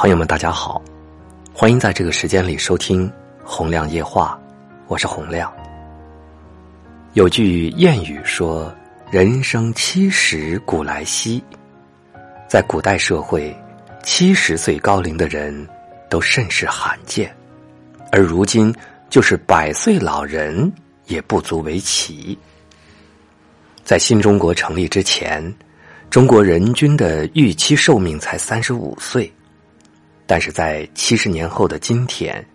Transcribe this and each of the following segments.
朋友们，大家好，欢迎在这个时间里收听《洪亮夜话》，我是洪亮。有句谚语说：“人生七十古来稀。”在古代社会，七十岁高龄的人都甚是罕见，而如今就是百岁老人也不足为奇。在新中国成立之前，中国人均的预期寿命才三十五岁。但是在七十年后的今天，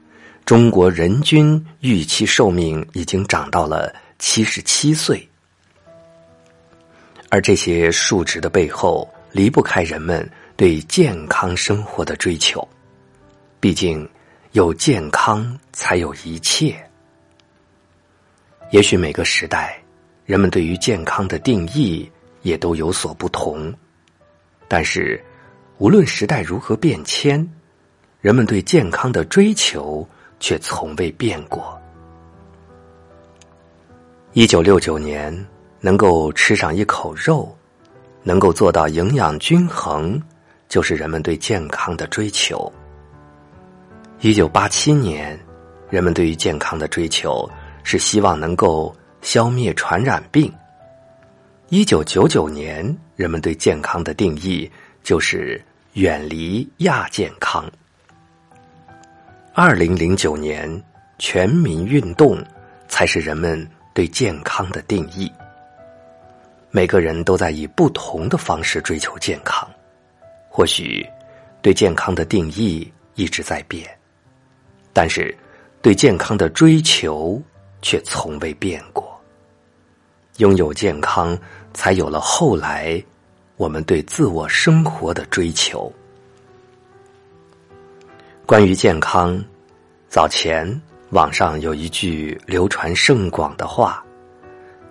中国人均预期寿命已经涨到了七十七岁，而这些数值的背后离不开人们对健康生活的追求。毕竟，有健康才有一切。也许每个时代，人们对于健康的定义也都有所不同，但是，无论时代如何变迁。人们对健康的追求却从未变过。一九六九年，能够吃上一口肉，能够做到营养均衡，就是人们对健康的追求。一九八七年，人们对于健康的追求是希望能够消灭传染病。一九九九年，人们对健康的定义就是远离亚健康。二零零九年，全民运动才是人们对健康的定义。每个人都在以不同的方式追求健康，或许对健康的定义一直在变，但是对健康的追求却从未变过。拥有健康，才有了后来我们对自我生活的追求。关于健康，早前网上有一句流传甚广的话：“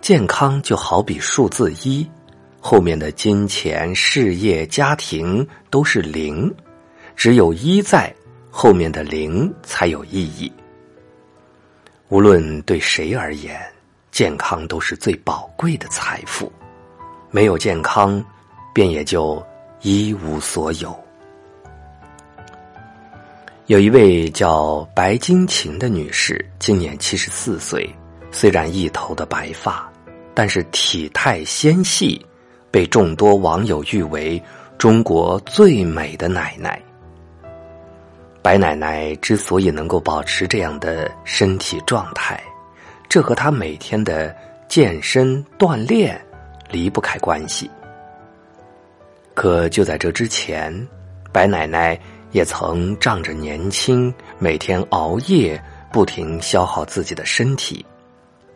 健康就好比数字一，后面的金钱、事业、家庭都是零，只有一在，后面的零才有意义。”无论对谁而言，健康都是最宝贵的财富，没有健康，便也就一无所有。有一位叫白金琴的女士，今年七十四岁，虽然一头的白发，但是体态纤细，被众多网友誉为中国最美的奶奶。白奶奶之所以能够保持这样的身体状态，这和她每天的健身锻炼离不开关系。可就在这之前，白奶奶。也曾仗着年轻，每天熬夜，不停消耗自己的身体，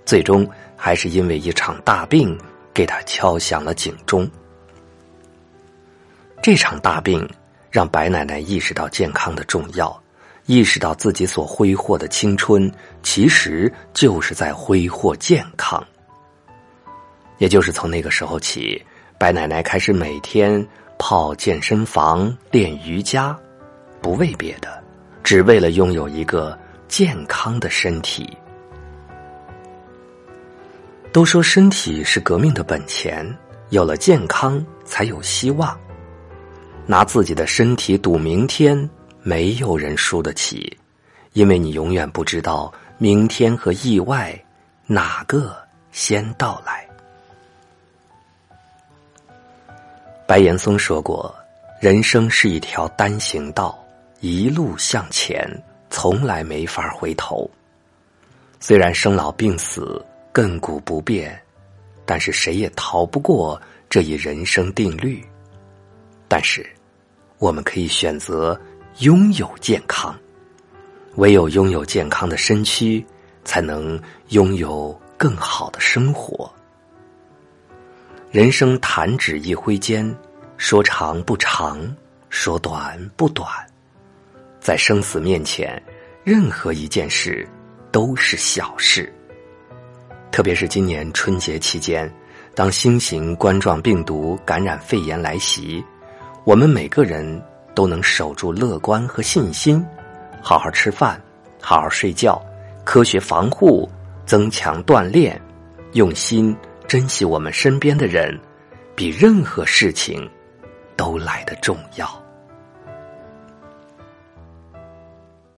最终还是因为一场大病，给他敲响了警钟。这场大病让白奶奶意识到健康的重要，意识到自己所挥霍的青春，其实就是在挥霍健康。也就是从那个时候起，白奶奶开始每天泡健身房练瑜伽。不为别的，只为了拥有一个健康的身体。都说身体是革命的本钱，有了健康才有希望。拿自己的身体赌明天，没有人输得起，因为你永远不知道明天和意外哪个先到来。白岩松说过：“人生是一条单行道。”一路向前，从来没法回头。虽然生老病死亘古不变，但是谁也逃不过这一人生定律。但是，我们可以选择拥有健康。唯有拥有健康的身躯，才能拥有更好的生活。人生弹指一挥间，说长不长，说短不短。在生死面前，任何一件事都是小事。特别是今年春节期间，当新型冠状病毒感染肺炎来袭，我们每个人都能守住乐观和信心，好好吃饭，好好睡觉，科学防护，增强锻炼，用心珍惜我们身边的人，比任何事情都来得重要。